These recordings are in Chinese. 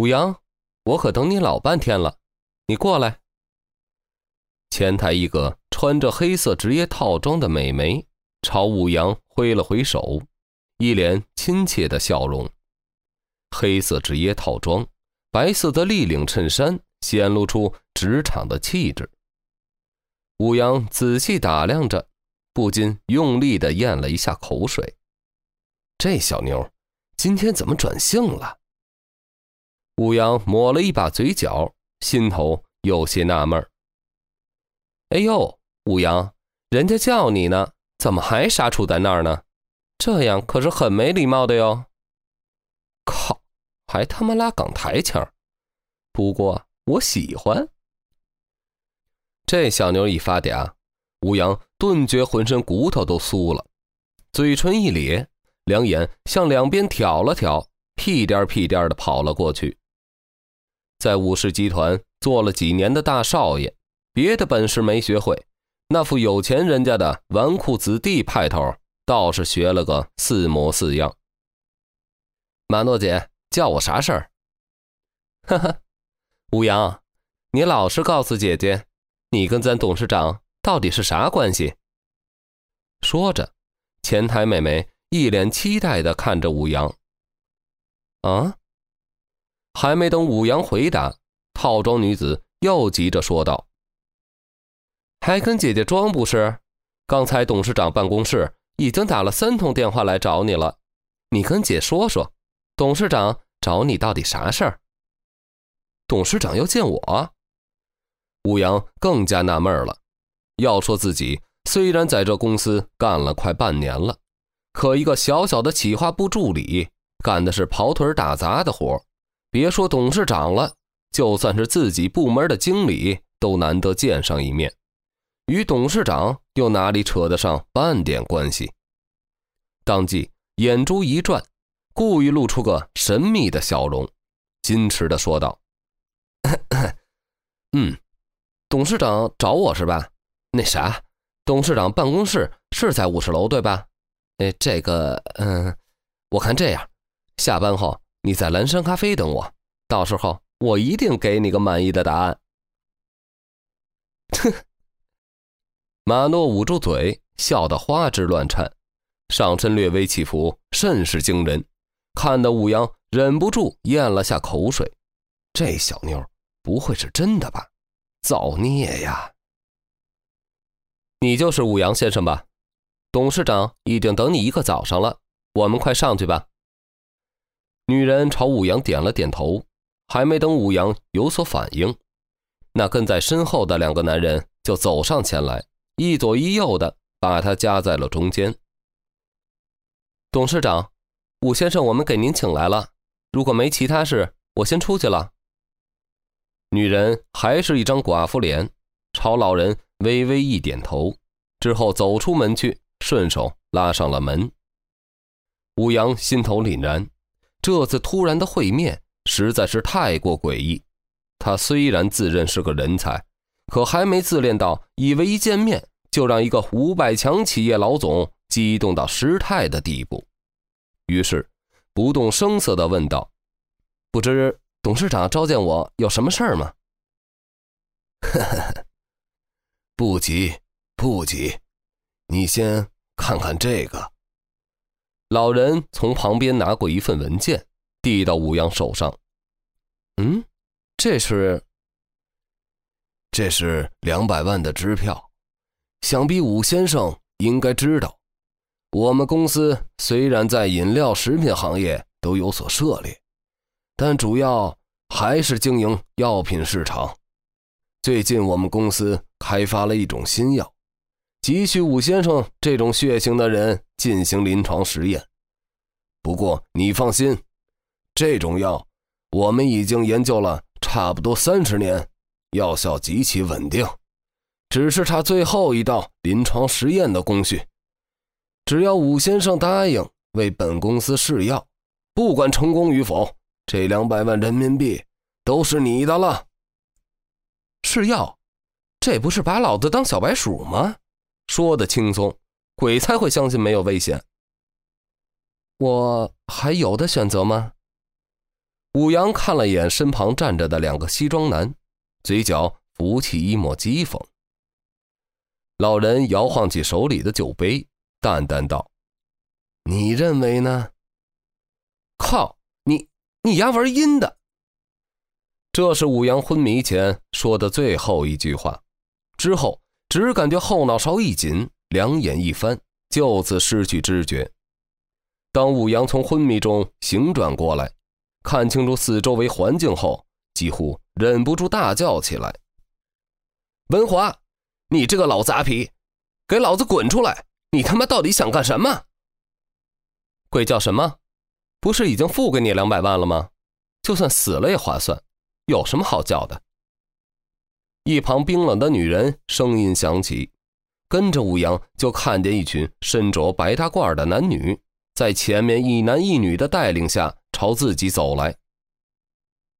武阳，我可等你老半天了，你过来。前台一个穿着黑色职业套装的美眉朝武阳挥了挥手，一脸亲切的笑容。黑色职业套装，白色的立领衬衫显露出职场的气质。武阳仔细打量着，不禁用力的咽了一下口水。这小妞今天怎么转性了？武阳抹了一把嘴角，心头有些纳闷哎呦，武阳，人家叫你呢，怎么还傻杵在那儿呢？这样可是很没礼貌的哟。靠，还他妈拉港台腔不过我喜欢。这小妞一发嗲，武阳顿觉浑身骨头都酥了，嘴唇一咧，两眼向两边挑了挑，屁颠屁颠的跑了过去。在武氏集团做了几年的大少爷，别的本事没学会，那副有钱人家的纨绔子弟派头倒是学了个似模似样。马诺姐叫我啥事儿？哈哈，武阳，你老实告诉姐姐，你跟咱董事长到底是啥关系？说着，前台妹妹一脸期待的看着武阳。啊？还没等武阳回答，套装女子又急着说道：“还跟姐姐装不是？刚才董事长办公室已经打了三通电话来找你了，你跟姐说说，董事长找你到底啥事儿？”董事长要见我，武阳更加纳闷了。要说自己虽然在这公司干了快半年了，可一个小小的企划部助理，干的是跑腿打杂的活别说董事长了，就算是自己部门的经理都难得见上一面，与董事长又哪里扯得上半点关系？当即眼珠一转，故意露出个神秘的笑容，矜持的说道：“嗯，董事长找我是吧？那啥，董事长办公室是在五十楼对吧？哎，这个，嗯，我看这样，下班后。”你在蓝山咖啡等我，到时候我一定给你个满意的答案。哼！马诺捂住嘴，笑得花枝乱颤，上身略微起伏，甚是惊人，看得武阳忍不住咽了下口水。这小妞不会是真的吧？造孽呀！你就是武阳先生吧？董事长已经等你一个早上了，我们快上去吧。女人朝武阳点了点头，还没等武阳有所反应，那跟在身后的两个男人就走上前来，一左一右的把他夹在了中间。董事长，武先生，我们给您请来了。如果没其他事，我先出去了。女人还是一张寡妇脸，朝老人微微一点头，之后走出门去，顺手拉上了门。武阳心头凛然。这次突然的会面实在是太过诡异。他虽然自认是个人才，可还没自恋到以为一见面就让一个五百强企业老总激动到失态的地步。于是，不动声色地问道：“不知董事长召见我有什么事儿吗？”“，不急，不急，你先看看这个。”老人从旁边拿过一份文件，递到武阳手上。嗯，这是，这是两百万的支票。想必武先生应该知道，我们公司虽然在饮料、食品行业都有所涉猎，但主要还是经营药品市场。最近我们公司开发了一种新药。急需武先生这种血型的人进行临床实验。不过你放心，这种药我们已经研究了差不多三十年，药效极其稳定，只是差最后一道临床实验的工序。只要武先生答应为本公司试药，不管成功与否，这两百万人民币都是你的了。试药，这不是把老子当小白鼠吗？说的轻松，鬼才会相信没有危险。我还有的选择吗？武阳看了眼身旁站着的两个西装男，嘴角浮起一抹讥讽。老人摇晃起手里的酒杯，淡淡道：“你认为呢？”靠你，你丫玩阴的！这是武阳昏迷前说的最后一句话，之后只感觉后脑勺一紧，两眼一翻，就此失去知觉。当武阳从昏迷中醒转过来，看清楚四周围环境后，几乎忍不住大叫起来：“文华，你这个老杂皮，给老子滚出来！你他妈到底想干什么？鬼叫什么？不是已经付给你两百万了吗？就算死了也划算。”有什么好叫的？一旁冰冷的女人声音响起，跟着吴阳就看见一群身着白大褂的男女，在前面一男一女的带领下朝自己走来。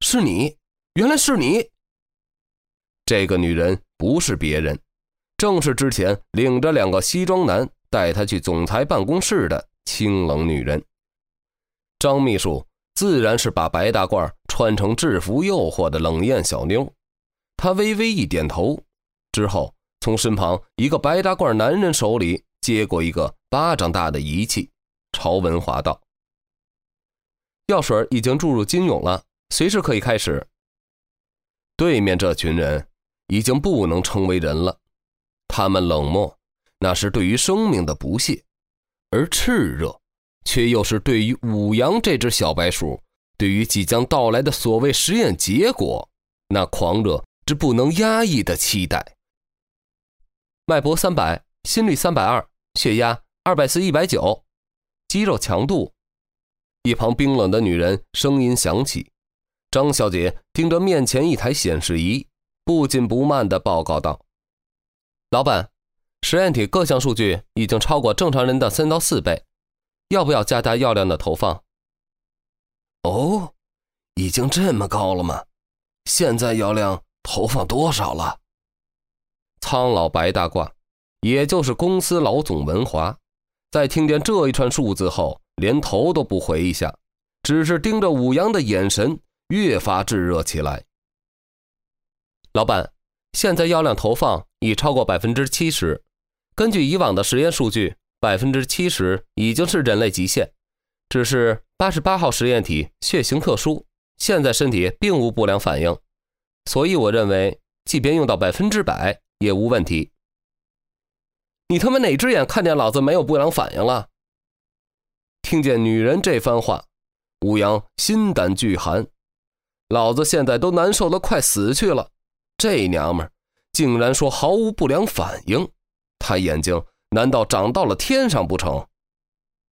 是你，原来是你！这个女人不是别人，正是之前领着两个西装男带她去总裁办公室的清冷女人张秘书。自然是把白大褂穿成制服诱惑的冷艳小妞，他微微一点头，之后从身旁一个白大褂男人手里接过一个巴掌大的仪器，朝文华道：“药水已经注入金勇了，随时可以开始。”对面这群人已经不能称为人了，他们冷漠，那是对于生命的不屑，而炽热。却又是对于五阳这只小白鼠，对于即将到来的所谓实验结果，那狂热之不能压抑的期待。脉搏三百，心率三百二，血压二百四一百九，肌肉强度。一旁冰冷的女人声音响起：“张小姐，盯着面前一台显示仪，不紧不慢的报告道：‘老板，实验体各项数据已经超过正常人的三到四倍。’”要不要加大药量的投放？哦，已经这么高了吗？现在药量投放多少了？苍老白大褂，也就是公司老总文华，在听见这一串数字后，连头都不回一下，只是盯着武阳的眼神越发炙热起来。老板，现在药量投放已超过百分之七十，根据以往的实验数据。百分之七十已经是人类极限，只是八十八号实验体血型特殊，现在身体并无不良反应，所以我认为，即便用到百分之百也无问题。你他妈哪只眼看见老子没有不良反应了？听见女人这番话，吴阳心胆俱寒，老子现在都难受的快死去了，这娘们竟然说毫无不良反应，他眼睛。难道长到了天上不成？